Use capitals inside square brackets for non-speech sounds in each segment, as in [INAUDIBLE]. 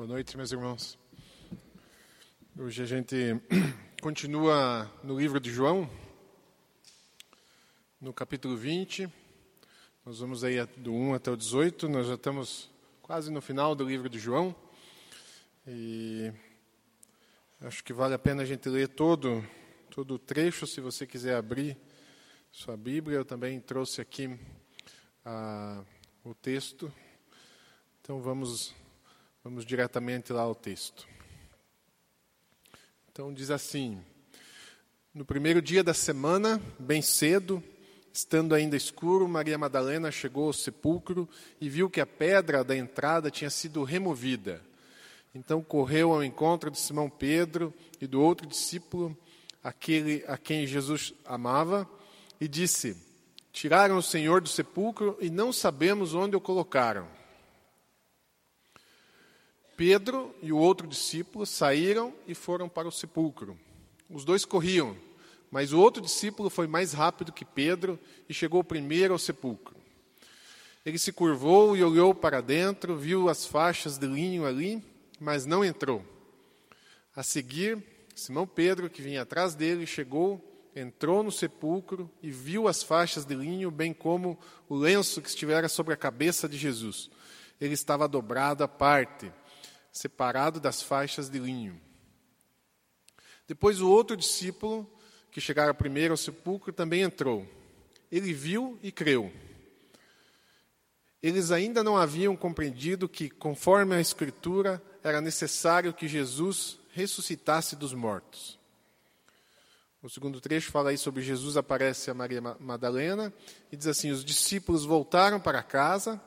Boa noite, meus irmãos. Hoje a gente [CLEARS THROAT] continua no livro de João, no capítulo 20. Nós vamos aí do 1 até o 18. Nós já estamos quase no final do livro de João. E acho que vale a pena a gente ler todo, todo o trecho, se você quiser abrir sua Bíblia. Eu também trouxe aqui ah, o texto. Então vamos, vamos diretamente lá ao texto. Então diz assim: No primeiro dia da semana, bem cedo, estando ainda escuro, Maria Madalena chegou ao sepulcro e viu que a pedra da entrada tinha sido removida. Então correu ao encontro de Simão Pedro e do outro discípulo, aquele a quem Jesus amava, e disse: Tiraram o Senhor do sepulcro e não sabemos onde o colocaram. Pedro e o outro discípulo saíram e foram para o sepulcro. Os dois corriam, mas o outro discípulo foi mais rápido que Pedro e chegou primeiro ao sepulcro. Ele se curvou e olhou para dentro, viu as faixas de linho ali, mas não entrou. A seguir, Simão Pedro, que vinha atrás dele, chegou entrou no sepulcro e viu as faixas de linho, bem como o lenço que estivera sobre a cabeça de Jesus. Ele estava dobrado à parte, separado das faixas de linho. Depois o outro discípulo, que chegara primeiro ao sepulcro, também entrou. Ele viu e creu. Eles ainda não haviam compreendido que, conforme a Escritura, era necessário que Jesus ressuscitasse dos mortos. O segundo trecho fala aí sobre Jesus aparece a Maria Madalena e diz assim: Os discípulos voltaram para casa,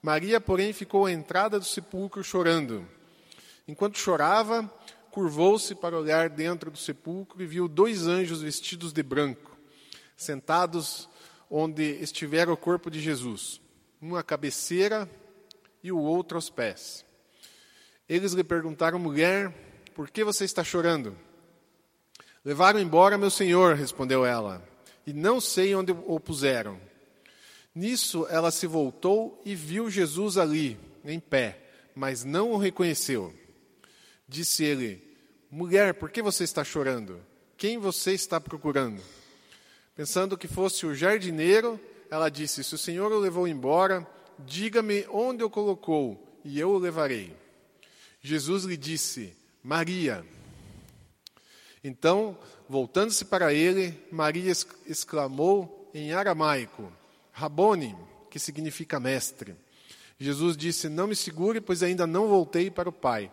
Maria, porém, ficou à entrada do sepulcro chorando. Enquanto chorava, curvou-se para olhar dentro do sepulcro e viu dois anjos vestidos de branco, sentados onde estivera o corpo de Jesus, um à cabeceira e o outro aos pés. Eles lhe perguntaram, mulher, por que você está chorando? Levaram embora meu senhor, respondeu ela, e não sei onde o puseram. Nisso ela se voltou e viu Jesus ali, em pé, mas não o reconheceu. Disse ele: Mulher, por que você está chorando? Quem você está procurando? Pensando que fosse o jardineiro, ela disse: Se o Senhor o levou embora, diga-me onde o colocou, e eu o levarei. Jesus lhe disse: Maria. Então, voltando-se para ele, Maria exclamou em aramaico: Rabone, que significa mestre. Jesus disse: Não me segure, pois ainda não voltei para o Pai.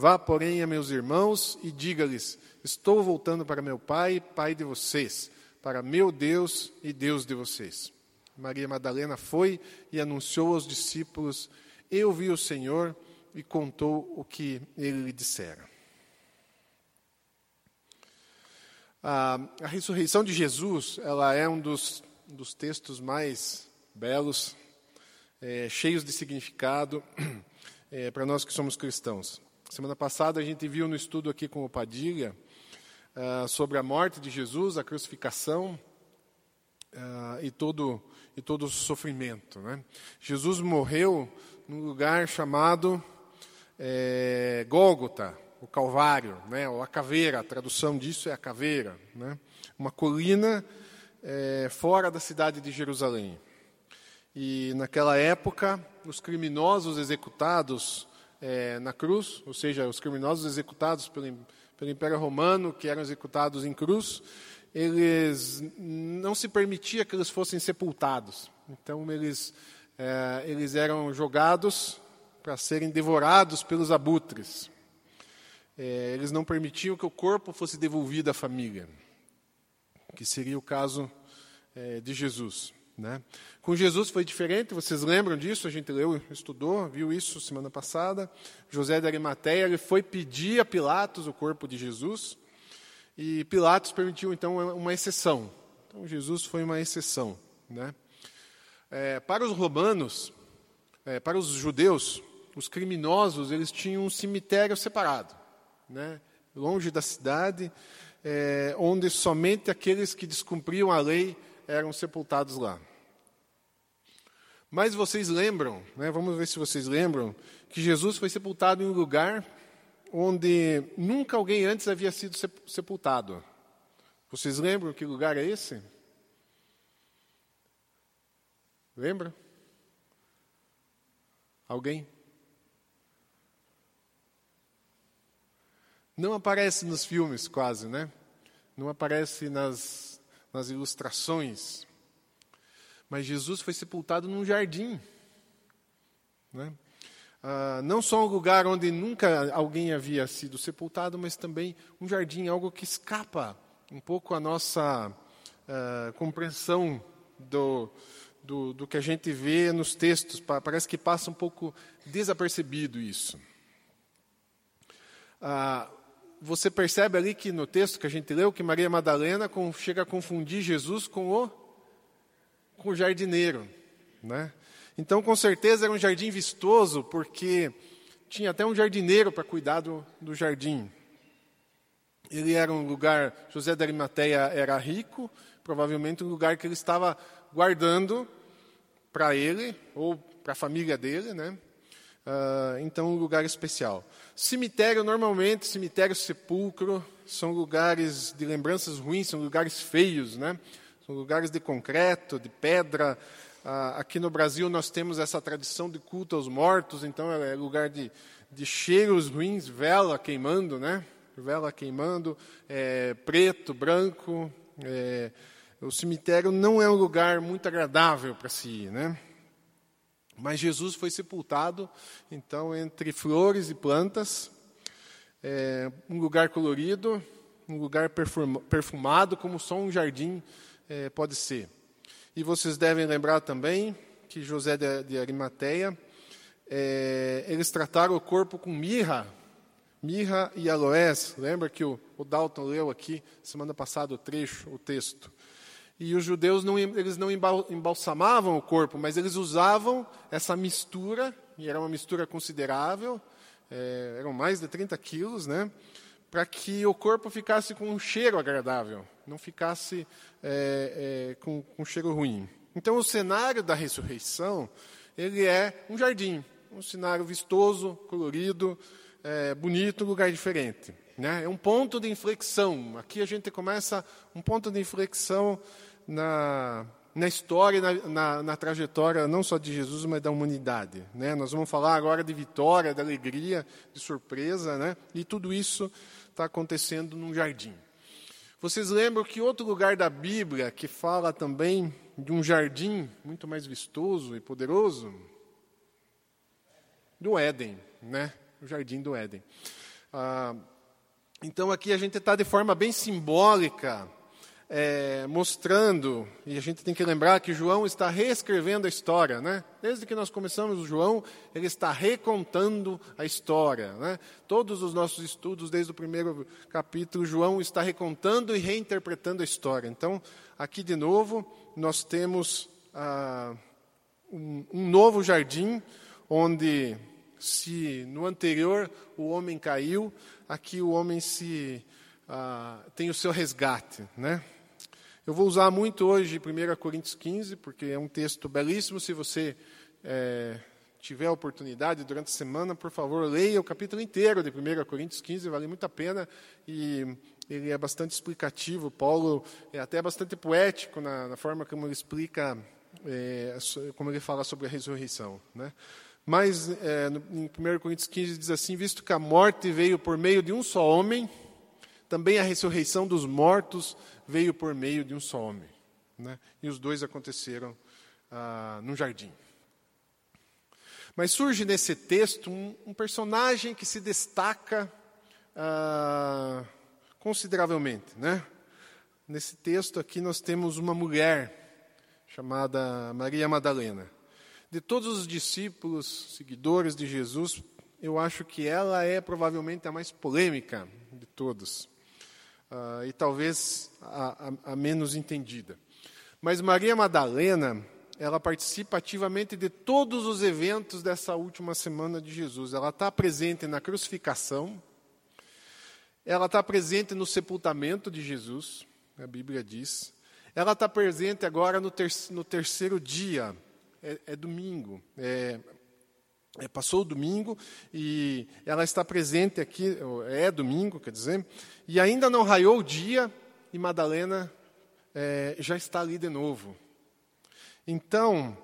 Vá, porém, a meus irmãos e diga-lhes: Estou voltando para meu Pai, Pai de vocês, para meu Deus e Deus de vocês. Maria Madalena foi e anunciou aos discípulos: Eu vi o Senhor e contou o que ele lhe dissera. A, a ressurreição de Jesus, ela é um dos, dos textos mais belos, é, cheios de significado é, [CLEARS THROAT] para nós que somos cristãos. Semana passada a gente viu no estudo aqui com o Padilha uh, sobre a morte de Jesus, a crucificação uh, e, todo, e todo o sofrimento. Né? Jesus morreu num lugar chamado é, Gólgota, o Calvário, né, ou a caveira, a tradução disso é a caveira, né, uma colina é, fora da cidade de Jerusalém. E naquela época, os criminosos executados é, na cruz, ou seja, os criminosos executados pelo, pelo Império Romano, que eram executados em cruz, eles não se permitia que eles fossem sepultados. Então eles é, eles eram jogados para serem devorados pelos abutres é, eles não permitiam que o corpo fosse devolvido à família, que seria o caso é, de Jesus. Né? Com Jesus foi diferente, vocês lembram disso? A gente leu, estudou, viu isso semana passada. José de Arimateia ele foi pedir a Pilatos o corpo de Jesus e Pilatos permitiu então uma exceção. Então Jesus foi uma exceção. Né? É, para os romanos, é, para os judeus, os criminosos eles tinham um cemitério separado né, longe da cidade, é, onde somente aqueles que descumpriam a lei eram sepultados lá. Mas vocês lembram, né, vamos ver se vocês lembram, que Jesus foi sepultado em um lugar onde nunca alguém antes havia sido sepultado. Vocês lembram que lugar é esse? Lembra? Alguém? Não aparece nos filmes quase, né? Não aparece nas, nas ilustrações. Mas Jesus foi sepultado num jardim. Né? Ah, não só um lugar onde nunca alguém havia sido sepultado, mas também um jardim, algo que escapa um pouco a nossa ah, compreensão do, do, do, que a gente vê nos textos. Parece que passa um pouco desapercebido isso. Ah, você percebe ali que no texto que a gente leu, que Maria Madalena chega a confundir Jesus com o, com o jardineiro. Né? Então, com certeza, era um jardim vistoso, porque tinha até um jardineiro para cuidar do, do jardim. Ele era um lugar, José da Arimateia era rico, provavelmente um lugar que ele estava guardando para ele, ou para a família dele, né? Uh, então, um lugar especial. Cemitério, normalmente, cemitério, sepulcro, são lugares de lembranças ruins, são lugares feios, né? Lugares de concreto, de pedra, ah, aqui no Brasil nós temos essa tradição de culto aos mortos, então é lugar de, de cheiros ruins, vela queimando, né? Vela queimando, é, preto, branco. É, o cemitério não é um lugar muito agradável para se ir, né? Mas Jesus foi sepultado, então, entre flores e plantas, é, um lugar colorido, um lugar perfumado, como só um jardim é, pode ser. E vocês devem lembrar também que José de, de Arimateia, é, eles trataram o corpo com mirra, mirra e aloés. Lembra que o, o Dalton leu aqui semana passada o trecho, o texto. E os judeus não, eles não embalsamavam o corpo, mas eles usavam essa mistura, e era uma mistura considerável, é, eram mais de 30 quilos, né? Para que o corpo ficasse com um cheiro agradável, não ficasse é, é, com, com um cheiro ruim. Então, o cenário da ressurreição ele é um jardim, um cenário vistoso, colorido, é, bonito, um lugar diferente. Né? É um ponto de inflexão. Aqui a gente começa um ponto de inflexão na, na história, na, na, na, trajetória não só de Jesus, mas da humanidade. Né? Nós vamos falar agora de vitória, de alegria, de surpresa, né? e tudo isso está acontecendo num jardim. Vocês lembram que outro lugar da Bíblia que fala também de um jardim muito mais vistoso e poderoso? Do Éden, né? O jardim do Éden. Ah, então aqui a gente está de forma bem simbólica é, mostrando, e a gente tem que lembrar que João está reescrevendo a história, né? Desde que nós começamos o João, ele está recontando a história, né? Todos os nossos estudos, desde o primeiro capítulo, João está recontando e reinterpretando a história. Então, aqui de novo, nós temos ah, um, um novo jardim, onde se no anterior o homem caiu, aqui o homem se ah, tem o seu resgate, né? Eu vou usar muito hoje 1 Coríntios 15, porque é um texto belíssimo. Se você é, tiver a oportunidade durante a semana, por favor, leia o capítulo inteiro de 1 Coríntios 15, vale muito a pena. E ele é bastante explicativo. Paulo é até bastante poético na, na forma como ele explica, é, como ele fala sobre a ressurreição. Né? Mas é, em 1 Coríntios 15 diz assim: Visto que a morte veio por meio de um só homem, também a ressurreição dos mortos veio por meio de um só homem. Né? E os dois aconteceram ah, num jardim. Mas surge nesse texto um, um personagem que se destaca ah, consideravelmente. Né? Nesse texto aqui nós temos uma mulher chamada Maria Madalena. De todos os discípulos, seguidores de Jesus, eu acho que ela é provavelmente a mais polêmica de todos uh, e talvez a, a, a menos entendida. Mas Maria Madalena, ela participa ativamente de todos os eventos dessa última semana de Jesus. Ela está presente na crucificação, ela está presente no sepultamento de Jesus, a Bíblia diz. Ela está presente agora no, ter no terceiro dia, é, é domingo. É, É, passou o domingo e ela está presente aqui, é domingo, quer dizer, e ainda não raiou o dia e Madalena é, já está ali de novo. Então,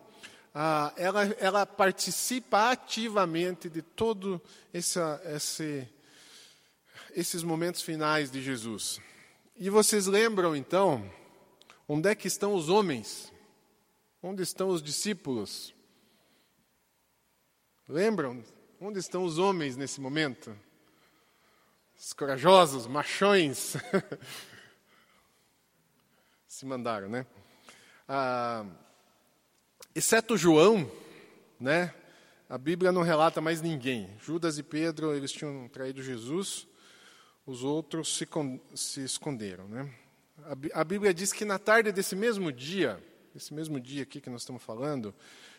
ah, ela, ela participa ativamente de todo esse, esses momentos finais de Jesus. E vocês lembram então onde é que estão os homens? Onde estão os discípulos? Lembram? Onde estão os homens nesse momento? Os corajosos, machões. [LAUGHS] Se mandaram, né? Ah, exceto João, né? A Bíblia não relata mais ninguém. Judas e Pedro, eles tinham traído Jesus, os outros se, se esconderam, né? A, Bíblia diz que na tarde desse mesmo dia, esse mesmo dia aqui que nós estamos falando,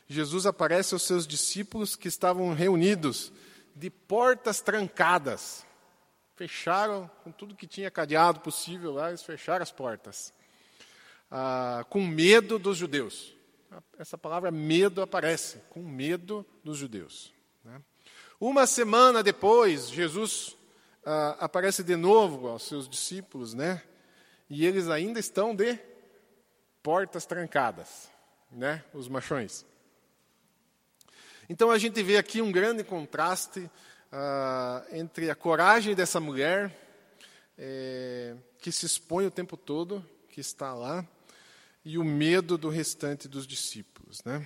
Jesus aparece aos seus discípulos que estavam reunidos de portas trancadas. Fecharam com tudo que tinha cadeado possível lá, eles fecharam as portas. Ah, com medo dos judeus. Essa palavra medo aparece, com medo dos judeus. Né? Uma semana depois, Jesus ah, aparece de novo aos seus discípulos, né? E eles ainda estão de portas trancadas, né? Os machões. Então a gente vê aqui um grande contraste ah, entre a coragem dessa mulher, é, que se expõe o tempo todo, que está lá, e o medo do restante dos discípulos. Né?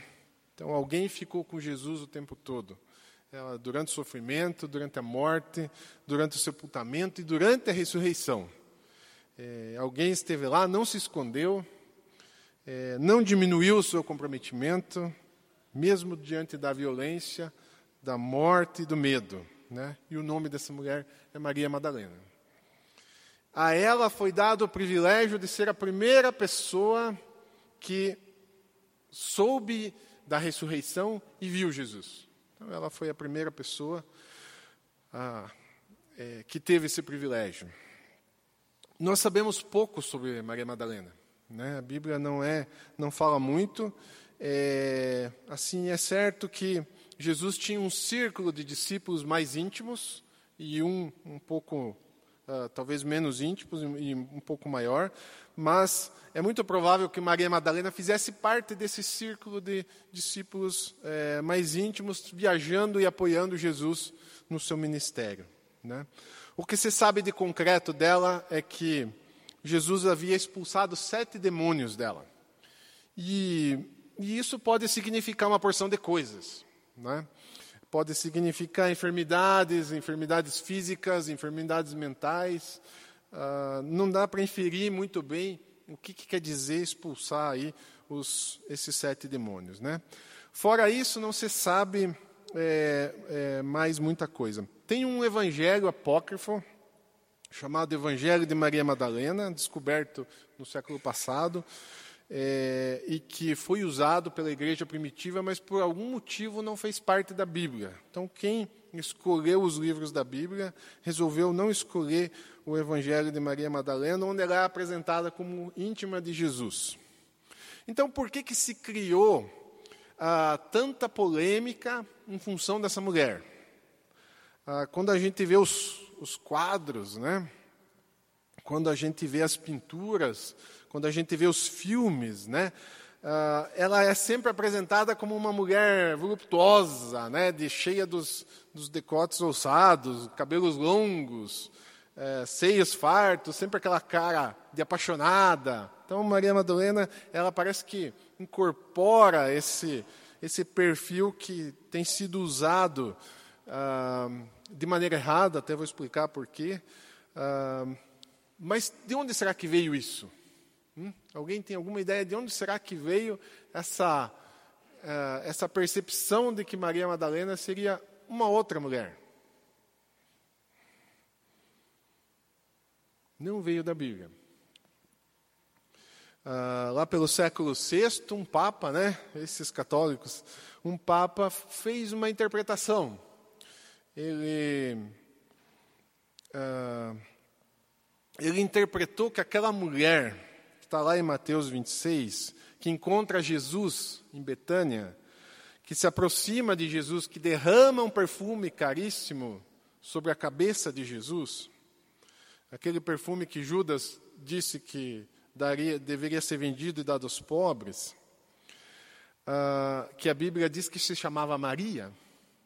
Então alguém ficou com Jesus o tempo todo. Ela, durante o sofrimento, durante a morte, durante o sepultamento e durante a ressurreição. É, alguém esteve lá, não se escondeu, é, não diminuiu o seu comprometimento, mesmo diante da violência, da morte e do medo. Né? E o nome dessa mulher é Maria Madalena. A ela foi dado o privilégio de ser a primeira pessoa que soube da ressurreição e viu Jesus. Então, ela foi a primeira pessoa a, é, que teve esse privilégio. Nós sabemos pouco sobre Maria Madalena. Né? A Bíblia não é, não fala muito, é, assim, é certo que Jesus tinha um círculo de discípulos mais íntimos e um um pouco, uh, talvez menos íntimos e um pouco maior, mas é muito provável que Maria Madalena fizesse parte desse círculo de discípulos é, mais íntimos, viajando e apoiando Jesus no seu ministério. Né? O que se sabe de concreto dela é que Jesus havia expulsado sete demônios dela. E e isso pode significar uma porção de coisas. Né? Pode significar enfermidades, enfermidades físicas, enfermidades mentais. Uh, não dá para inferir muito bem o que, que, quer dizer expulsar aí os, esses sete demônios. Né? Fora isso, não se sabe é, é, mais muita coisa. Tem um evangelho apócrifo, chamado Evangelho de Maria Madalena, descoberto no século passado, é, e que foi usado pela igreja primitiva, mas por algum motivo não fez parte da Bíblia. Então, quem escolheu os livros da Bíblia resolveu não escolher o Evangelho de Maria Madalena, onde ela é apresentada como íntima de Jesus. Então, por que, que se criou ah, tanta polêmica em função dessa mulher? Ah, quando a gente vê os, os quadros, né? quando a gente vê as pinturas quando a gente vê os filmes, né? Uh, ela é sempre apresentada como uma mulher voluptuosa, né, de cheia dos, dos decotes ousados, cabelos longos, é, seios fartos, sempre aquela cara de apaixonada. Então, Maria Madalena, ela parece que incorpora esse, esse perfil que tem sido usado uh, de maneira errada, até vou explicar por quê. Uh, mas de onde será que veio isso? Hum? Alguém tem alguma ideia de onde será que veio essa, uh, essa percepção de que Maria Madalena seria uma outra mulher? Não veio da Bíblia. Uh, lá pelo século VI, um papa, né, esses católicos, um papa fez uma interpretação. Ele, uh, ele interpretou que aquela mulher está lá em Mateus 26, que encontra Jesus em Betânia, que se aproxima de Jesus, que derrama um perfume caríssimo sobre a cabeça de Jesus, aquele perfume que Judas disse que daria, deveria ser vendido e dado aos pobres, uh, que a Bíblia diz que se chamava Maria,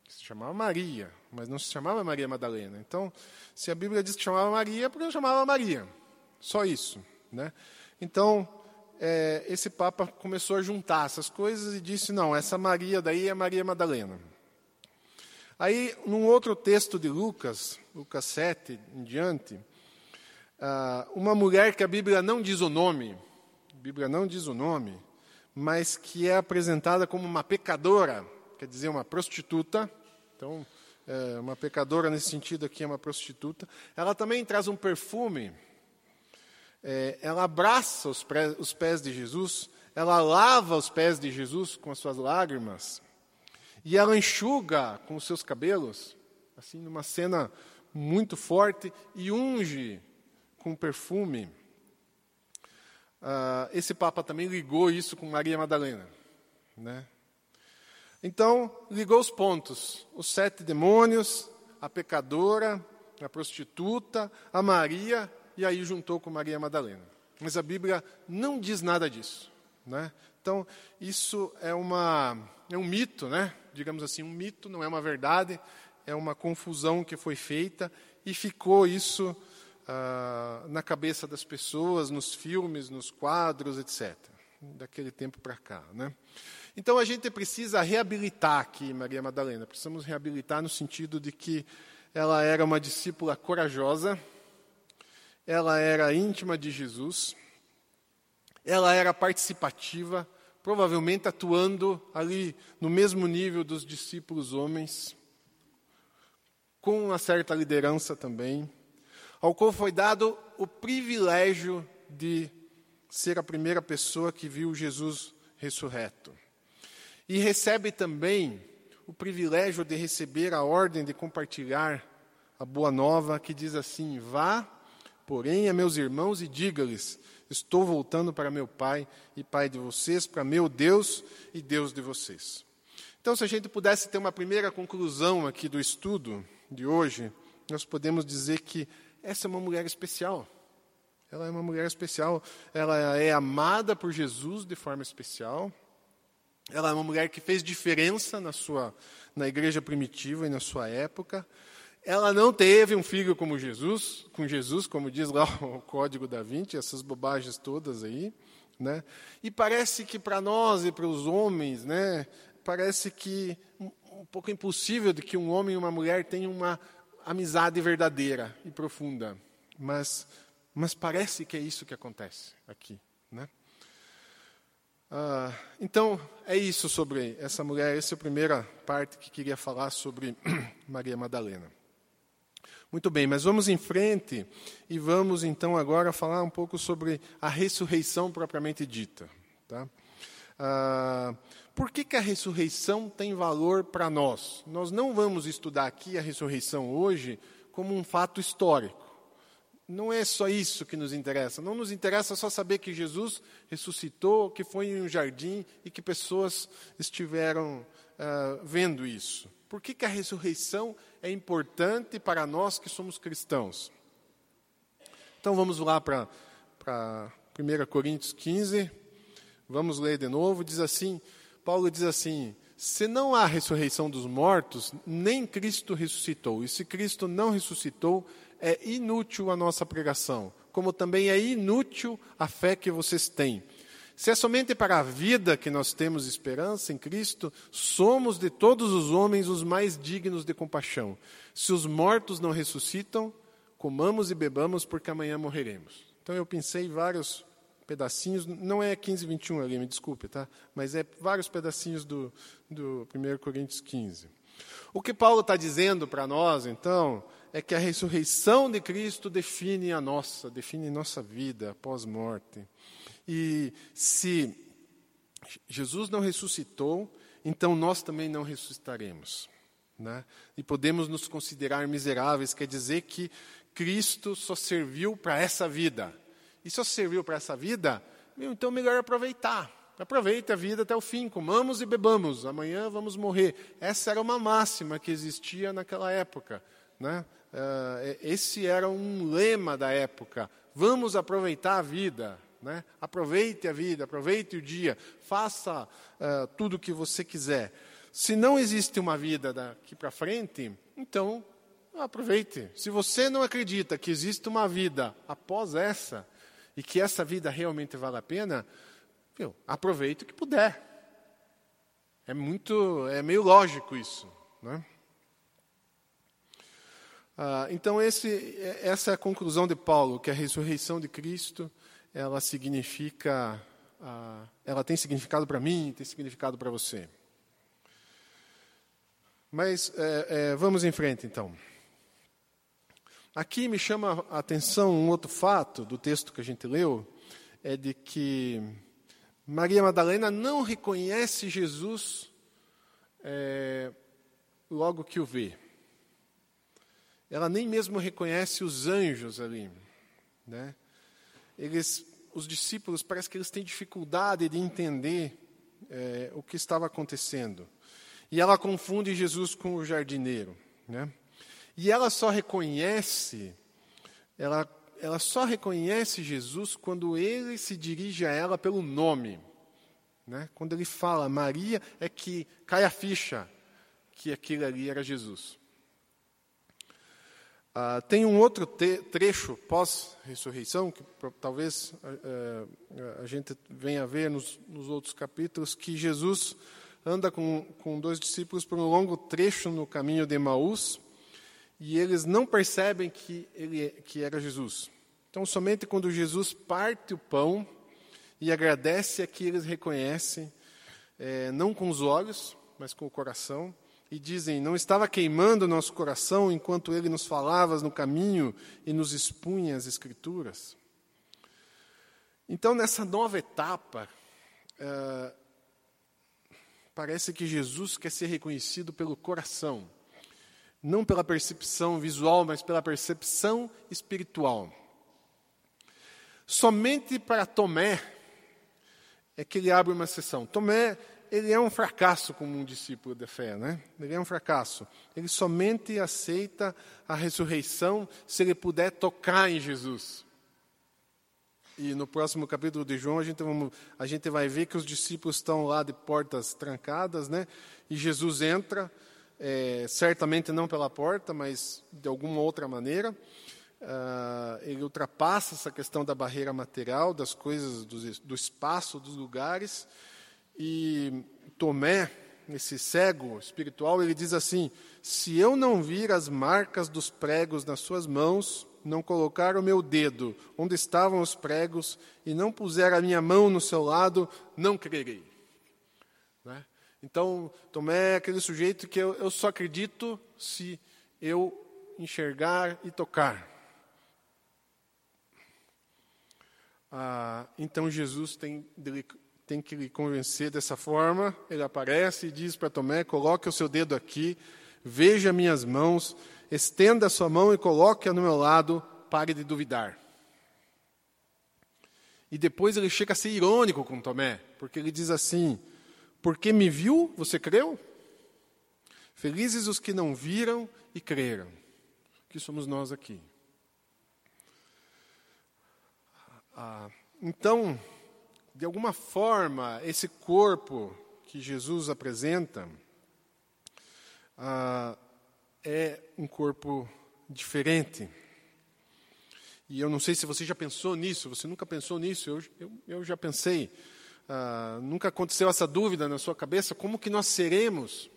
se chamava Maria, mas não se chamava Maria Madalena. Então, se a Bíblia diz que chamava Maria, porque chamava Maria. Só isso. Né? Então, é, esse Papa começou a juntar essas coisas e disse: não, essa Maria daí é Maria Madalena. Aí, num outro texto de Lucas, Lucas 7 em diante, ah, uma mulher que a Bíblia não diz o nome, a Bíblia não diz o nome, mas que é apresentada como uma pecadora, quer dizer, uma prostituta. Então, é, uma pecadora nesse sentido aqui é uma prostituta. Ela também traz um perfume. É, ela abraça os, pré, os pés de Jesus, ela lava os pés de Jesus com as suas lágrimas e ela enxuga com os seus cabelos, assim, numa cena muito forte, e unge com perfume. Uh, esse Papa também ligou isso com Maria Madalena. Né? Então, ligou os pontos: os sete demônios, a pecadora, a prostituta, a Maria, e aí juntou com Maria Madalena. Mas a Bíblia não diz nada disso. Né? Então, isso é, uma, é um mito, né? digamos assim, um mito, não é uma verdade, é uma confusão que foi feita e ficou isso ah, na cabeça das pessoas, nos filmes, nos quadros, etc. Daquele tempo para cá. Né? Então a gente precisa reabilitar aqui Maria Madalena. Precisamos reabilitar no sentido de que ela era uma discípula corajosa, ela era íntima de Jesus, ela era participativa, provavelmente atuando ali no mesmo nível dos discípulos homens, com uma certa liderança também, ao qual foi dado o privilégio de ser a primeira pessoa que viu Jesus ressurreto. E recebe também o privilégio de receber a ordem de compartilhar a boa nova que diz assim: Vá, porém, a meus irmãos e diga-lhes: Estou voltando para meu Pai e Pai de vocês, para meu Deus e Deus de vocês. Então, se a gente pudesse ter uma primeira conclusão aqui do estudo de hoje, nós podemos dizer que essa é uma mulher especial. Ela é uma mulher especial. Ela é amada por Jesus de forma especial. Ela é uma mulher que fez diferença na sua na igreja primitiva e na sua época. Ela não teve um filho como Jesus, com Jesus, como diz lá o Código da Vinci, essas bobagens todas aí, né? E parece que para nós e para os homens, né, parece que um, pouco impossível de que um homem e uma mulher tenham uma amizade verdadeira e profunda. Mas mas parece que é isso que acontece aqui, né? Ah, então, é isso sobre essa mulher. Essa é a primeira parte que queria falar sobre [CLEARS THROAT] Maria Madalena. Muito bem, mas vamos em frente e vamos então agora falar um pouco sobre a ressurreição propriamente dita. Tá? Ah, por que, que a ressurreição tem valor para nós? Nós não vamos estudar aqui a ressurreição hoje como um fato histórico não é só isso que nos interessa. Não nos interessa só saber que Jesus ressuscitou, que foi em um jardim e que pessoas estiveram uh, vendo isso. Por que, que a ressurreição é importante para nós que somos cristãos? Então vamos lá para 1 Coríntios 15. Vamos ler de novo. Diz assim: Paulo diz assim: se não há ressurreição dos mortos, nem Cristo ressuscitou. E se Cristo não ressuscitou, é inútil a nossa pregação, como também é inútil a fé que vocês têm. Se é somente para a vida que nós temos esperança em Cristo, somos de todos os homens os mais dignos de compaixão. Se os mortos não ressuscitam, comamos e bebamos, porque amanhã morreremos. Então eu pensei vários pedacinhos, não é 15, 21 ali, me desculpe, tá? Mas é vários pedacinhos do, do 1 Coríntios 15. O que Paulo está dizendo para nós, então, é que a ressurreição de Cristo define a nossa, define nossa vida após morte. E se Jesus não ressuscitou, então nós também não ressuscitaremos. Né? E podemos nos considerar miseráveis, quer dizer que Cristo só serviu para essa vida. E só serviu para essa vida, então melhor aproveitar. Aproveite a vida até o fim, comamos e bebamos, amanhã vamos morrer. Essa era uma máxima que existia naquela época. Né? Uh, esse era um lema da época. Vamos aproveitar a vida. Né? Aproveite a vida, aproveite o dia, faça uh, tudo o que você quiser. Se não existe uma vida daqui para frente, então aproveite. Se você não acredita que existe uma vida após essa, e que essa vida realmente vale a pena, viu, aproveite o que puder. É muito, é meio lógico isso, né? Ah, então esse, essa é a conclusão de Paulo, que a ressurreição de Cristo, ela significa, ela tem significado para mim, tem significado para você. Mas é, é, vamos em frente então. Aqui me chama a atenção um outro fato do texto que a gente leu, é de que Maria Madalena não reconhece Jesus é, logo que o vê. Ela nem mesmo reconhece os anjos ali. Né? Eles, os discípulos, parece que eles têm dificuldade de entender é, o que estava acontecendo. E ela confunde Jesus com o jardineiro. Né? E ela só reconhece, ela, ela só reconhece Jesus quando ele se dirige a ela pelo nome. Né? Quando ele fala Maria, é que cai a ficha que aquilo ali era Jesus. Ah, tem um outro trecho pós-ressurreição, que talvez uh, a gente venha a ver nos, nos, outros capítulos, que Jesus anda com, com dois discípulos por um longo trecho no caminho de Emaús, e eles não percebem que ele que era Jesus. Então, somente quando Jesus parte o pão e agradece é que eles reconhecem, é, não com os olhos, mas com o coração, e dizem: Não estava queimando nosso coração enquanto ele nos falava no caminho e nos expunha as Escrituras? Então, nessa nova etapa, é, parece que Jesus quer ser reconhecido pelo coração não pela percepção visual, mas pela percepção espiritual. Somente para Tomé é que ele abre uma exceção. Tomé, ele é um fracasso como um discípulo de fé, né? Ele é um fracasso. Ele somente aceita a ressurreição se ele puder tocar em Jesus. E no próximo capítulo de João, a gente, vamos, a gente vai ver que os discípulos estão lá de portas trancadas, né? E Jesus entra é, certamente não pela porta, mas de alguma outra maneira. Uh, ele ultrapassa essa questão da barreira material, das coisas, do, do espaço, dos lugares. E Tomé, esse cego espiritual, ele diz assim: Se eu não vir as marcas dos pregos nas suas mãos, não colocar o meu dedo onde estavam os pregos e não puser a minha mão no seu lado, não crerei. Né? Então, Tomé é aquele sujeito que eu, eu só acredito se eu enxergar e tocar. Ah, então, Jesus tem, tem que lhe convencer dessa forma. Ele aparece e diz para Tomé: coloque o seu dedo aqui, veja minhas mãos, estenda a sua mão e coloque-a no meu lado, pare de duvidar. E depois ele chega a ser irônico com Tomé, porque ele diz assim: porque me viu, você creu? Felizes os que não viram e creram. Que somos nós aqui. Ah, então, de alguma forma, esse corpo que Jesus apresenta ah, é um corpo diferente. E eu não sei se você já pensou nisso, você nunca pensou nisso, eu, eu, eu já pensei. Ah, nunca aconteceu essa dúvida na sua cabeça? Como que nós seremos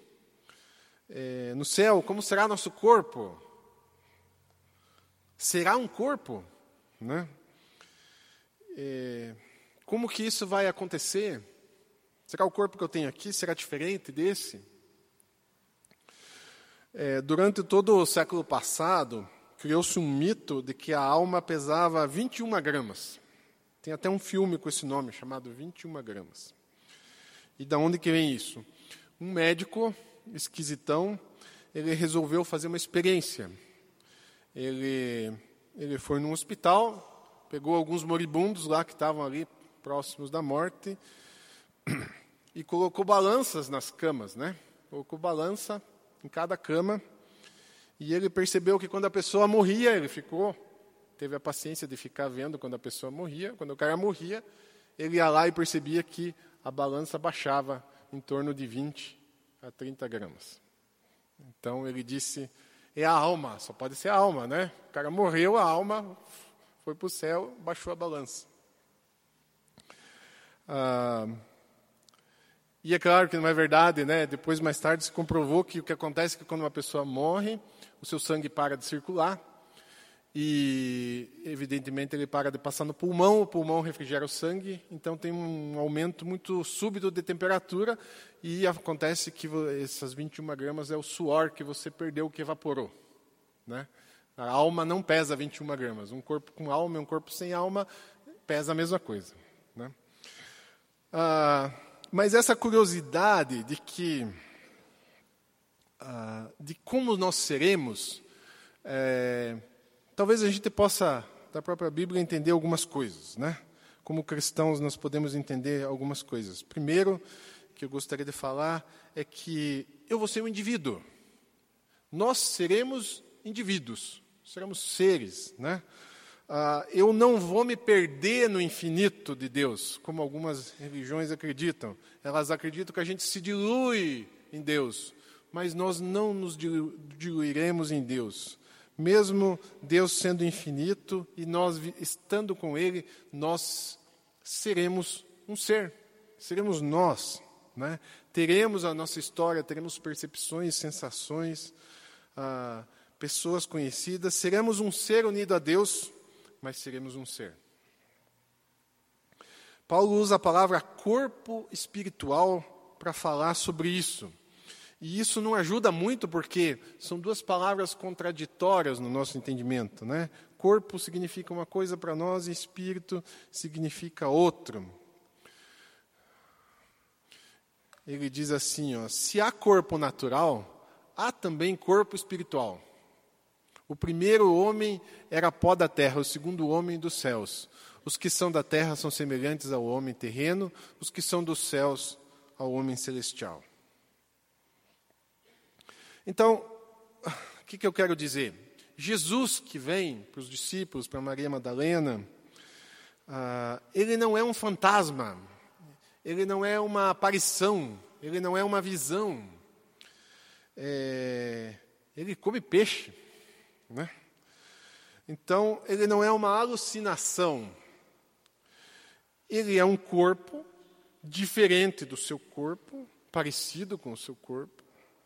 é, no céu? Como será nosso corpo? Será um corpo? Né? É, como que isso vai acontecer? Será o corpo que eu tenho aqui? Será diferente desse? É, durante todo o século passado, criou-se um mito de que a alma pesava 21 gramas. Tem até um filme com esse nome, chamado 21 gramas. E da onde que vem isso? Um médico esquisitão, ele resolveu fazer uma experiência. Ele, ele foi num hospital, pegou alguns moribundos lá que estavam ali próximos da morte, e colocou balanças nas camas, né? Colocou balança em cada cama. E ele percebeu que quando a pessoa morria, ele ficou, teve a paciência de ficar vendo quando a pessoa morria. Quando o cara morria, ele ia lá e percebia que a balança baixava em torno de 20 a 30 gramas. Então ele disse: é a alma, só pode ser a alma, né? O cara morreu, a alma foi para o céu, baixou a balança. Ah, e é claro que não é verdade, né? Depois, mais tarde, se comprovou que o que acontece é que quando uma pessoa morre, o seu sangue para de circular e, evidentemente, ele para de passar no pulmão, o pulmão refrigera o sangue, então tem um aumento muito súbito de temperatura e acontece que essas 21 gramas é o suor que você perdeu, que evaporou. Né? A alma não pesa 21 gramas. Um corpo com alma e um corpo sem alma pesa a mesma coisa. Ah, mas essa curiosidade de que ah, de como nós seremos, é, talvez a gente possa, da própria Bíblia, entender algumas coisas. Né? Como cristãos, nós podemos entender algumas coisas. Primeiro, que eu gostaria de falar é que eu vou ser um indivíduo. Nós seremos indivíduos, seremos seres. Né? Ah, eu não vou me perder no infinito de Deus, como algumas religiões acreditam. Elas acreditam que a gente se dilui em Deus mas nós não nos diluiremos em Deus. Mesmo Deus sendo infinito e nós estando com Ele, nós seremos um ser, seremos nós. Né? Teremos a nossa história, teremos percepções, sensações, ah, pessoas conhecidas, seremos um ser unido a Deus, mas seremos um ser. Paulo usa a palavra corpo espiritual para falar sobre isso. E isso não ajuda muito porque são duas palavras contraditórias no nosso entendimento. Né? Corpo significa uma coisa para nós e espírito significa outra. Ele diz assim: ó, se há corpo natural, há também corpo espiritual. O primeiro homem era pó da terra, o segundo homem dos céus. Os que são da terra são semelhantes ao homem terreno, os que são dos céus ao homem celestial. Então, o que, que eu quero dizer? Jesus que vem para os discípulos, para Maria Madalena, uh, ele não é um fantasma, ele não é uma aparição, ele não é uma visão. É, ele come peixe, né? Então, ele não é uma alucinação. Ele é um corpo diferente do seu corpo, parecido com o seu corpo.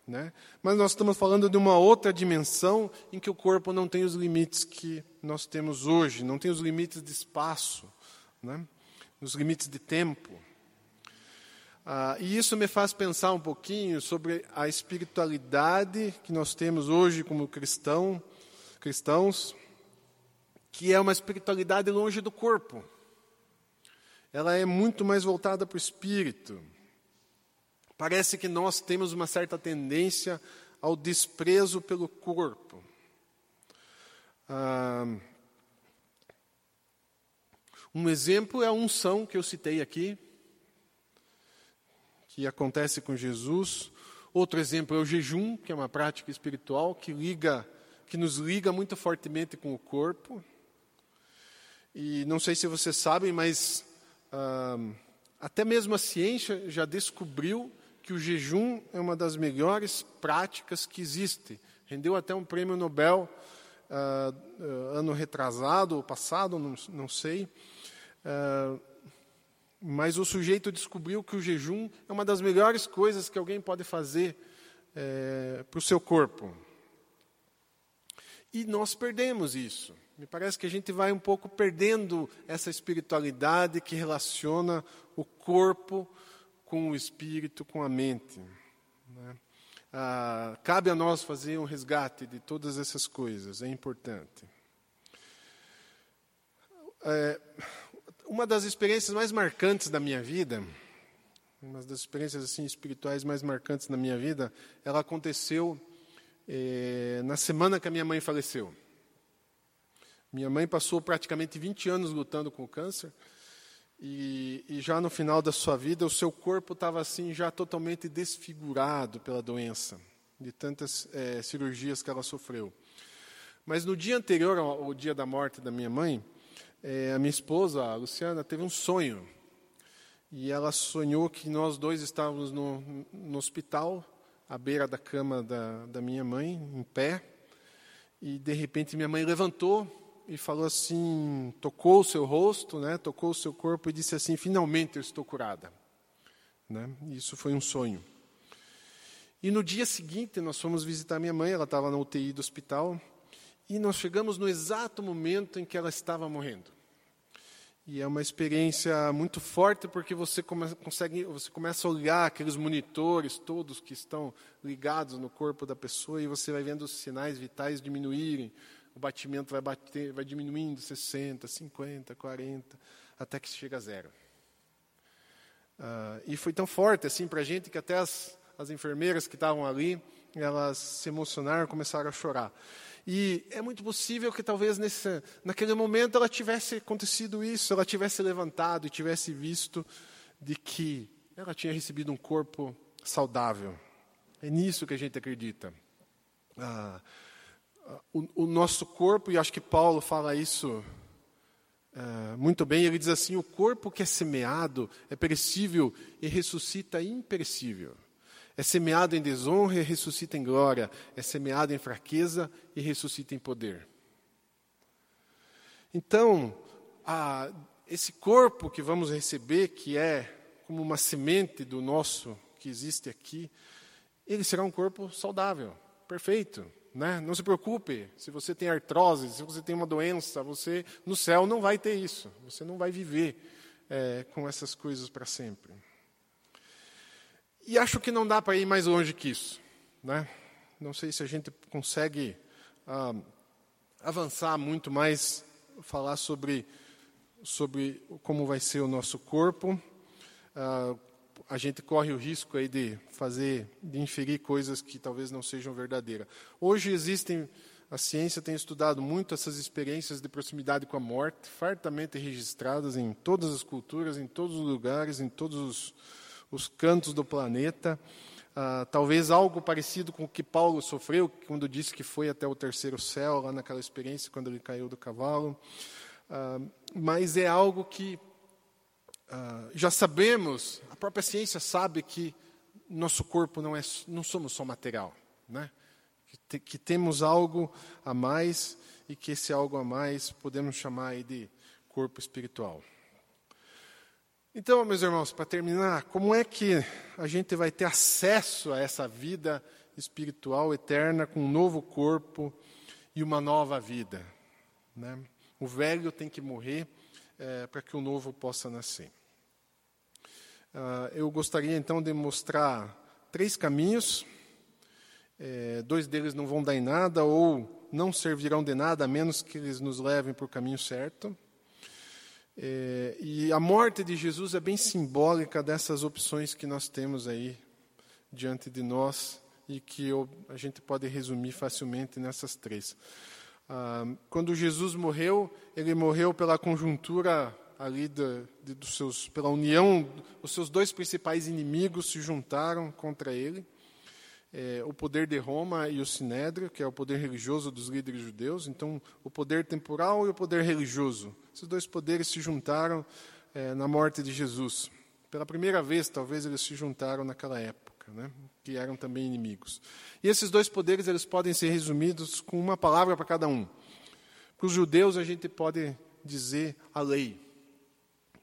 Né? Mas nós estamos falando de uma outra dimensão em que o corpo não tem os limites que nós temos hoje, não tem os limites de espaço, né? os limites de tempo. Ah, e isso me faz pensar um pouquinho sobre a espiritualidade que nós temos hoje como cristão, cristãos, que é uma espiritualidade longe do corpo. Ela é muito mais voltada para o espírito. Parece que nós temos uma certa tendência ao desprezo pelo corpo. Ah, um exemplo é a unção que eu citei aqui, que acontece com Jesus. Outro exemplo é o jejum, que é uma prática espiritual que liga, que nos liga muito fortemente com o corpo. E não sei se vocês sabem, mas ah, até mesmo a ciência já descobriu que o jejum é uma das melhores práticas que existe. Rendeu até um prêmio Nobel uh, ano retrasado ou passado, não, não sei. Uh, mas o sujeito descobriu que o jejum é uma das melhores coisas que alguém pode fazer é, para o seu corpo. E nós perdemos isso. Me parece que a gente vai um pouco perdendo essa espiritualidade que relaciona o corpo com o espírito, com a mente. Né? Ah, cabe a nós fazer um resgate de todas essas coisas, é importante. É, uma das experiências mais marcantes da minha vida, uma das experiências assim espirituais mais marcantes da minha vida, ela aconteceu é, na semana que a minha mãe faleceu. Minha mãe passou praticamente 20 anos lutando com o câncer e, e já no final da sua vida o seu corpo estava assim já totalmente desfigurado pela doença, de tantas é, cirurgias que ela sofreu. Mas no dia anterior ao, ao dia da morte da minha mãe, é, a minha esposa, a Luciana, teve um sonho. E ela sonhou que nós dois estávamos no, no hospital, à beira da cama da, da minha mãe, em pé. E de repente minha mãe levantou e falou assim, tocou o seu rosto, né, tocou o seu corpo e disse assim: finalmente eu estou curada. Né? Isso foi um sonho. E no dia seguinte nós fomos visitar minha mãe, ela estava na UTI do hospital, e nós chegamos no exato momento em que ela estava morrendo. E é uma experiência muito forte porque você come, consegue, você começa a olhar aqueles monitores todos que estão ligados no corpo da pessoa e você vai vendo os sinais vitais diminuírem, o batimento vai, bater, vai diminuindo 60, 50, 40, até que chega a zero. Uh, e foi tão forte assim para a gente que até as, as enfermeiras que estavam ali, elas se emocionaram, começaram a chorar. E é muito possível que talvez nesse, naquele momento ela tivesse acontecido isso, ela tivesse levantado e tivesse visto de que ela tinha recebido um corpo saudável. É nisso que a gente acredita. Ah, o, o, nosso corpo, e acho que Paulo fala isso ah, muito bem, ele diz assim: o corpo que é semeado é perecível e ressuscita imperecível. É semeado em desonra e ressuscita em glória. É semeado em fraqueza e ressuscita em poder. Então, a, esse corpo que vamos receber, que é como uma semente do nosso que existe aqui, ele será um corpo saudável, perfeito. Né? Não se preocupe, se você tem artrose, se você tem uma doença, você no céu não vai ter isso. Você não vai viver é, com essas coisas para sempre. E acho que não dá para ir mais longe que isso. Né? Não sei se a gente consegue ah, avançar muito mais, falar sobre, sobre como vai ser o nosso corpo. Ah, a gente corre o risco aí de fazer, de inferir coisas que talvez não sejam verdadeiras. Hoje existem, a ciência tem estudado muito essas experiências de proximidade com a morte, fartamente registradas em todas as culturas, em todos os lugares, em todos os os cantos do planeta. Ah, talvez algo parecido com o que Paulo sofreu quando disse que foi até o terceiro céu, lá naquela experiência, quando ele caiu do cavalo. Ah, mas é algo que ah, já sabemos, a própria ciência sabe que nosso corpo não, é, não somos só material, né? que, te, que temos algo a mais e que esse algo a mais podemos chamar de corpo espiritual. Então, meus irmãos, para terminar, como é que a gente vai ter acesso a essa vida espiritual eterna com um novo corpo e uma nova vida? Né? O velho tem que morrer é, para que o novo possa nascer. Uh, eu gostaria então de mostrar três caminhos. É, dois deles não vão dar em nada ou não servirão de nada, a menos que eles nos levem para o caminho certo. É, e a morte de Jesus é bem simbólica dessas opções que nós temos aí diante de nós e que eu, a gente pode resumir facilmente nessas três. Ah, quando Jesus morreu, ele morreu pela conjuntura ali de, de, dos seus, pela união, os seus dois principais inimigos se juntaram contra ele é, o poder de Roma e o Sinédrio, que é o poder religioso dos líderes judeus. Então, o poder temporal e o poder religioso. Esses dois poderes se juntaram é, na morte de Jesus. Pela primeira vez, talvez, eles se juntaram naquela época, né, que eram também inimigos. E esses dois poderes eles podem ser resumidos com uma palavra para cada um. Para os judeus, a gente pode dizer a lei.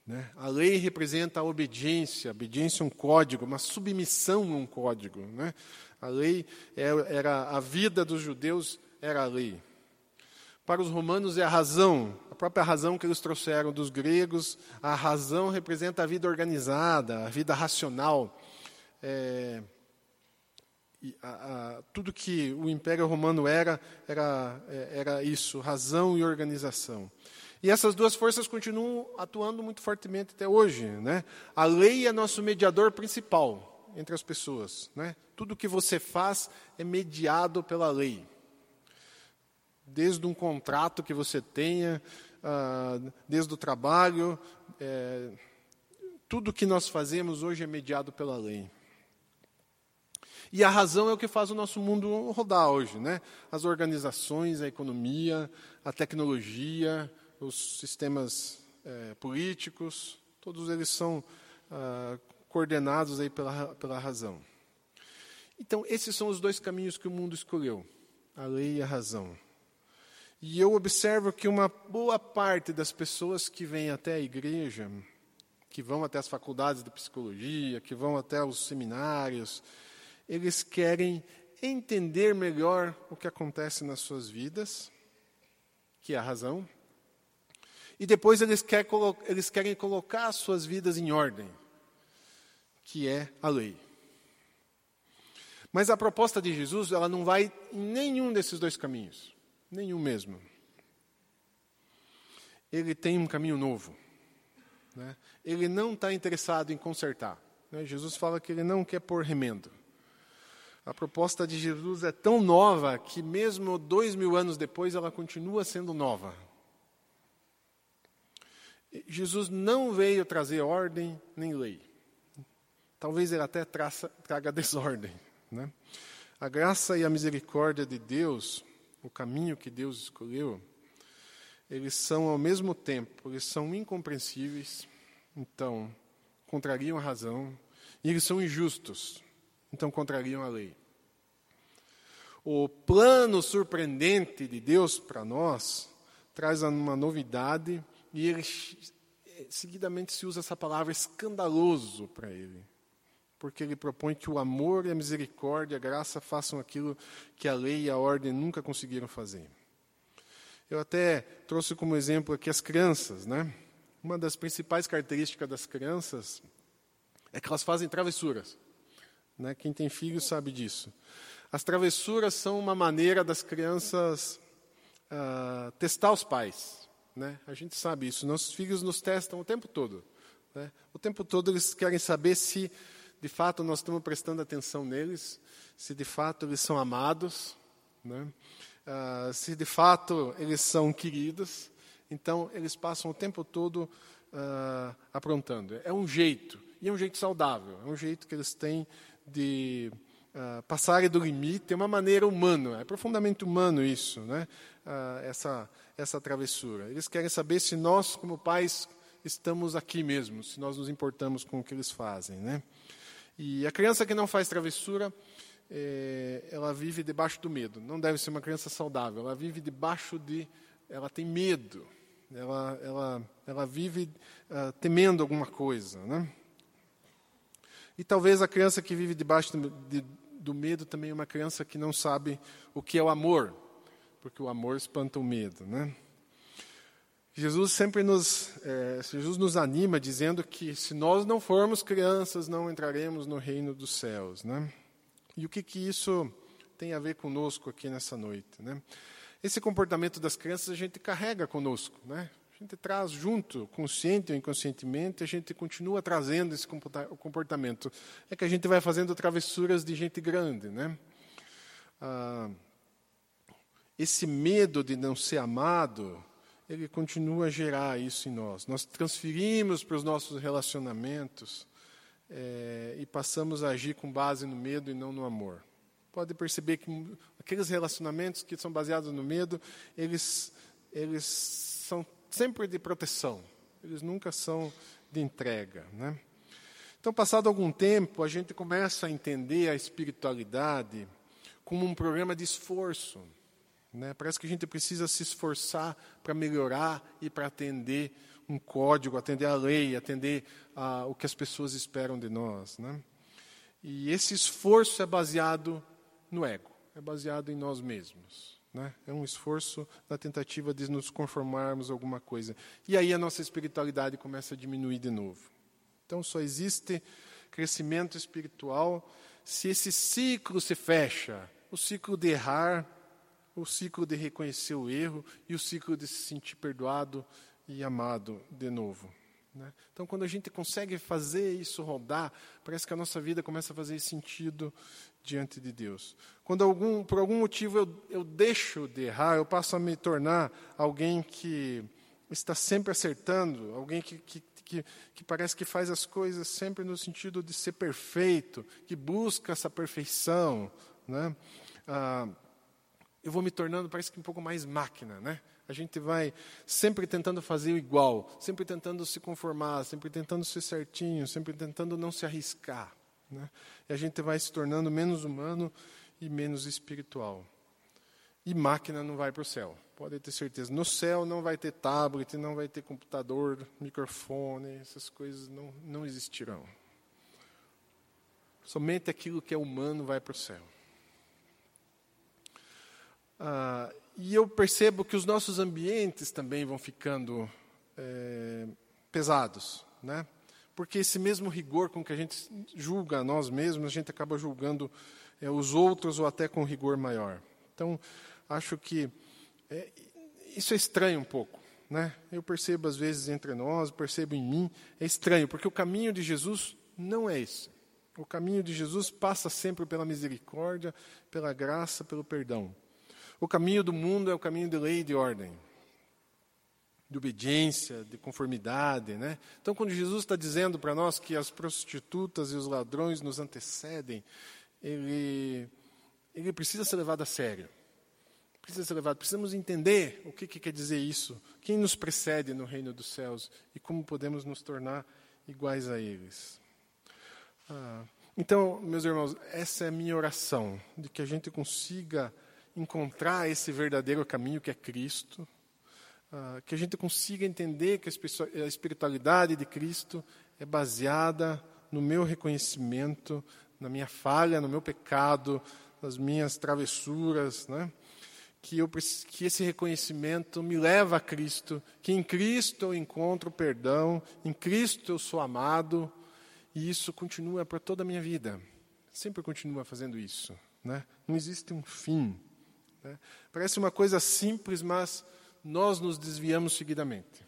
Né? A lei representa a obediência, a obediência é um código, uma submissão a um código. Né? A lei é, era a vida dos judeus, era a lei. Para os romanos é a razão, a própria razão que eles trouxeram dos gregos. A razão representa a vida organizada, a vida racional. É, a, a, tudo que o Império Romano era, era, é, era isso, razão e organização. E essas duas forças continuam atuando muito fortemente até hoje. Né? A lei é nosso mediador principal entre as pessoas. Né? Tudo que você faz é mediado pela lei. Desde um contrato que você tenha, ah, desde o trabalho, é, Tudo que nós fazemos hoje é mediado pela lei. E a razão é o que faz o nosso mundo rodar hoje, né? As organizações, a economia, a tecnologia, os sistemas é, políticos, todos eles são ah, coordenados aí pela, pela razão. Então, esses são os dois caminhos que o mundo escolheu, a lei e a razão. E eu observo que uma boa parte das pessoas que vêm até a igreja, que vão até as faculdades de psicologia, que vão até os seminários, eles querem entender melhor o que acontece nas suas vidas, que é a razão, e depois eles, quer, eles querem colocar as suas vidas em ordem, que é a lei. Mas a proposta de Jesus, ela não vai em nenhum desses dois caminhos, nenhum mesmo. Ele tem um caminho novo. Né? Ele não está interessado em consertar. Né? Jesus fala que ele não quer pôr remendo. A proposta de Jesus é tão nova que, mesmo dois mil anos depois, ela continua sendo nova. Jesus não veio trazer ordem nem lei. Talvez ele até traça, traga [LAUGHS] desordem. Né? A graça e a misericórdia de Deus, o caminho que Deus escolheu, eles são ao mesmo tempo, eles são incompreensíveis, então contrariam a razão, e eles são injustos, então contrariam a lei. O plano surpreendente de Deus para nós traz uma novidade e ele seguidamente se usa essa palavra escandaloso para ele. Porque ele propõe que o amor e a misericórdia, a graça façam aquilo que a lei e a ordem nunca conseguiram fazer. Eu até trouxe como exemplo aqui as crianças, né? Uma das principais características das crianças é que elas fazem travessuras. Né? Quem tem filhos sabe disso. As travessuras são uma maneira das crianças uh, testar os pais. Né? A gente sabe isso. Nossos filhos nos testam o tempo todo. Né? O tempo todo eles querem saber se, de fato, nós estamos prestando atenção neles, se de fato eles são amados, né? uh, se de fato eles são queridos. Então, eles passam o tempo todo uh, aprontando. É um jeito, e é um jeito saudável, é um jeito que eles têm de uh, passarem do limite, é uma maneira humana, é profundamente humano isso, né? Uh, essa, essa travessura. Eles querem saber se nós, como pais, estamos aqui mesmo, se nós nos importamos com o que eles fazem. Né? E a criança que não faz travessura, é, ela vive debaixo do medo. Não deve ser uma criança saudável, ela vive debaixo de. Ela tem medo, ela, ela, ela vive uh, temendo alguma coisa. Né? E talvez a criança que vive debaixo do, de, do medo também é uma criança que não sabe o que é o amor, porque o amor espanta o medo, né? Jesus sempre nos, é, Jesus nos anima dizendo que se nós não formos crianças, não entraremos no reino dos céus, né? E o que que isso tem a ver conosco aqui nessa noite, né? Esse comportamento das crianças a gente carrega conosco, né? A gente traz junto, consciente ou inconscientemente, a gente continua trazendo esse comportamento. É que a gente vai fazendo travessuras de gente grande, né? Ah, esse medo de não ser amado, ele continua a gerar isso em nós. Nós transferimos para os nossos relacionamentos é, e passamos a agir com base no medo e não no amor. Pode perceber que aqueles relacionamentos que são baseados no medo, eles, eles são sempre de proteção, eles nunca são de entrega. Né? Então, passado algum tempo, a gente começa a entender a espiritualidade como um programa de esforço. Né? Parece que a gente precisa se esforçar para melhorar e para atender um código, atender a lei, atender a, o que as pessoas esperam de nós. Né? E esse esforço é baseado no ego, é baseado em nós mesmos. Né? É um esforço na tentativa de nos conformarmos a alguma coisa. E aí a nossa espiritualidade começa a diminuir de novo. Então só existe crescimento espiritual se esse ciclo se fecha o ciclo de errar, o ciclo de reconhecer o erro e o ciclo de se sentir perdoado e amado de novo. Né? Então, quando a gente consegue fazer isso rodar, parece que a nossa vida começa a fazer sentido diante de Deus. Quando algum, por algum motivo eu, eu deixo de errar, eu passo a me tornar alguém que está sempre acertando, alguém que, que, que, que parece que faz as coisas sempre no sentido de ser perfeito, que busca essa perfeição, né? Ah, eu vou me tornando, parece que um pouco mais máquina, né? A gente vai sempre tentando fazer o igual, sempre tentando se conformar, sempre tentando ser certinho, sempre tentando não se arriscar. Né? E a gente vai se tornando menos humano e menos espiritual. E máquina não vai para o céu, pode ter certeza. No céu não vai ter tablet, não vai ter computador, microfone, essas coisas não, não existirão. Somente aquilo que é humano vai para o céu. Ah, e eu percebo que os nossos ambientes também vão ficando é, pesados, né? Porque esse mesmo rigor com que a gente julga a nós mesmos, a gente acaba julgando é, os outros ou até com rigor maior. Então, acho que é, isso é estranho um pouco, né? Eu percebo às vezes entre nós, percebo em mim, é estranho, porque o caminho de Jesus não é esse. O caminho de Jesus passa sempre pela misericórdia, pela graça, pelo perdão. O caminho do mundo é o caminho de lei e de ordem, de obediência, de conformidade. Né? Então, quando Jesus está dizendo para nós que as prostitutas e os ladrões nos antecedem, ele, ele precisa ser levado a sério. Precisa ser levado. Precisamos entender o que, que quer dizer isso, quem nos precede no reino dos céus e como podemos nos tornar iguais a eles. Ah, então, meus irmãos, essa é a minha oração, de que a gente consiga encontrar esse verdadeiro caminho que é Cristo, uh, que a gente consiga entender que a espiritualidade de Cristo é baseada no meu reconhecimento, na minha falha, no meu pecado, nas minhas travessuras, né? que, eu, que esse reconhecimento me leva a Cristo, que em Cristo eu encontro perdão, em Cristo eu sou amado, e isso continua para toda a minha vida. Sempre continua fazendo isso. Né? Não existe um fim. Né? Parece uma coisa simples, mas nós nos desviamos seguidamente.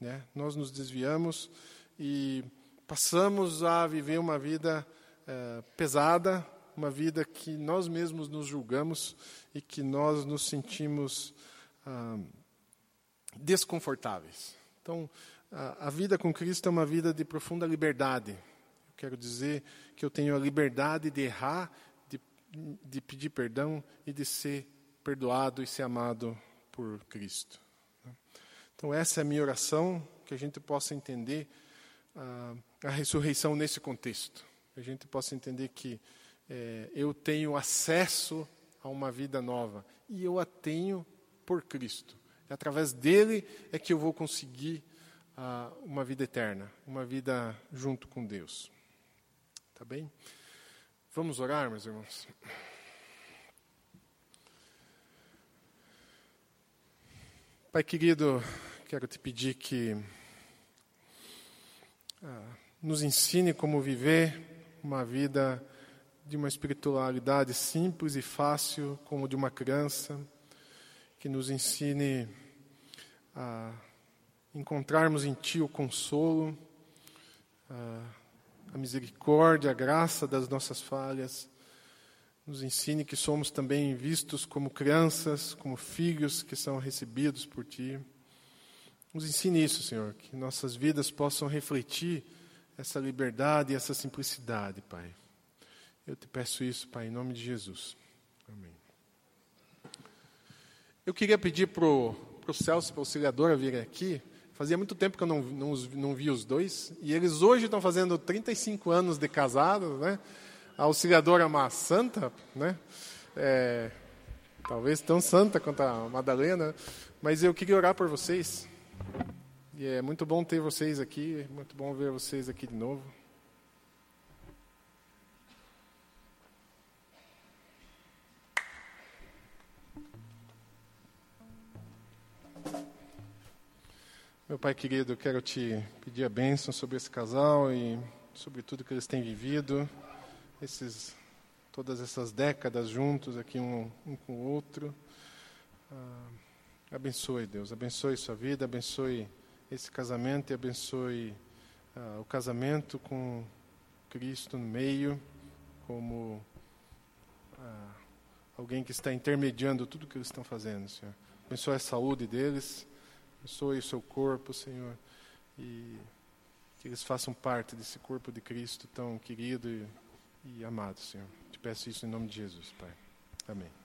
Né? Nós nos desviamos e passamos a viver uma vida é, pesada, uma vida que nós mesmos nos julgamos e que nós nos sentimos ah, desconfortáveis. Então, a, a vida com Cristo é uma vida de profunda liberdade. Eu quero dizer que eu tenho a liberdade de errar, de, de pedir perdão e de ser perdoado e ser amado por Cristo. Então, essa é a minha oração, que a gente possa entender a, a ressurreição nesse contexto. Que a gente possa entender que é, eu tenho acesso a uma vida nova e eu a tenho por Cristo. E através dele é que eu vou conseguir ah, uma vida eterna, uma vida junto com Deus. Tá bem? Vamos orar, meus irmãos? Pai querido, quero te pedir que ah, nos ensine como viver uma vida de uma espiritualidade simples e fácil, como de uma criança, que nos ensine a encontrarmos em Ti o consolo, a, a misericórdia, a graça das nossas falhas nos ensine que somos também vistos como crianças, como filhos que são recebidos por Ti. Nos ensine isso, Senhor, que nossas vidas possam refletir essa liberdade e essa simplicidade, Pai. Eu te peço isso, Pai, em nome de Jesus. Amém. Eu queria pedir para o Celso, para o auxiliador, vir aqui. Fazia muito tempo que eu não, não, não vi os dois. E eles hoje estão fazendo 35 anos de casados, né? A auxiliadora uma santa, né? É, talvez tão santa quanto a Madalena, mas eu queria orar por vocês. E é muito bom ter vocês aqui, é muito bom ver vocês aqui de novo. Meu Pai querido, eu quero te pedir a bênção sobre esse casal e sobre tudo que eles têm vivido esses, todas essas décadas juntos aqui um, um com o outro. Ah, abençoe, Deus, abençoe sua vida, abençoe esse casamento e abençoe ah, o casamento com Cristo no meio, como ah, alguém que está intermediando tudo que eles estão fazendo, Senhor. Abençoe a saúde deles, abençoe o seu corpo, Senhor, e que eles façam parte desse corpo de Cristo tão querido e, e amado, Senhor. Te peço isso em nome de Jesus, Pai. Amém.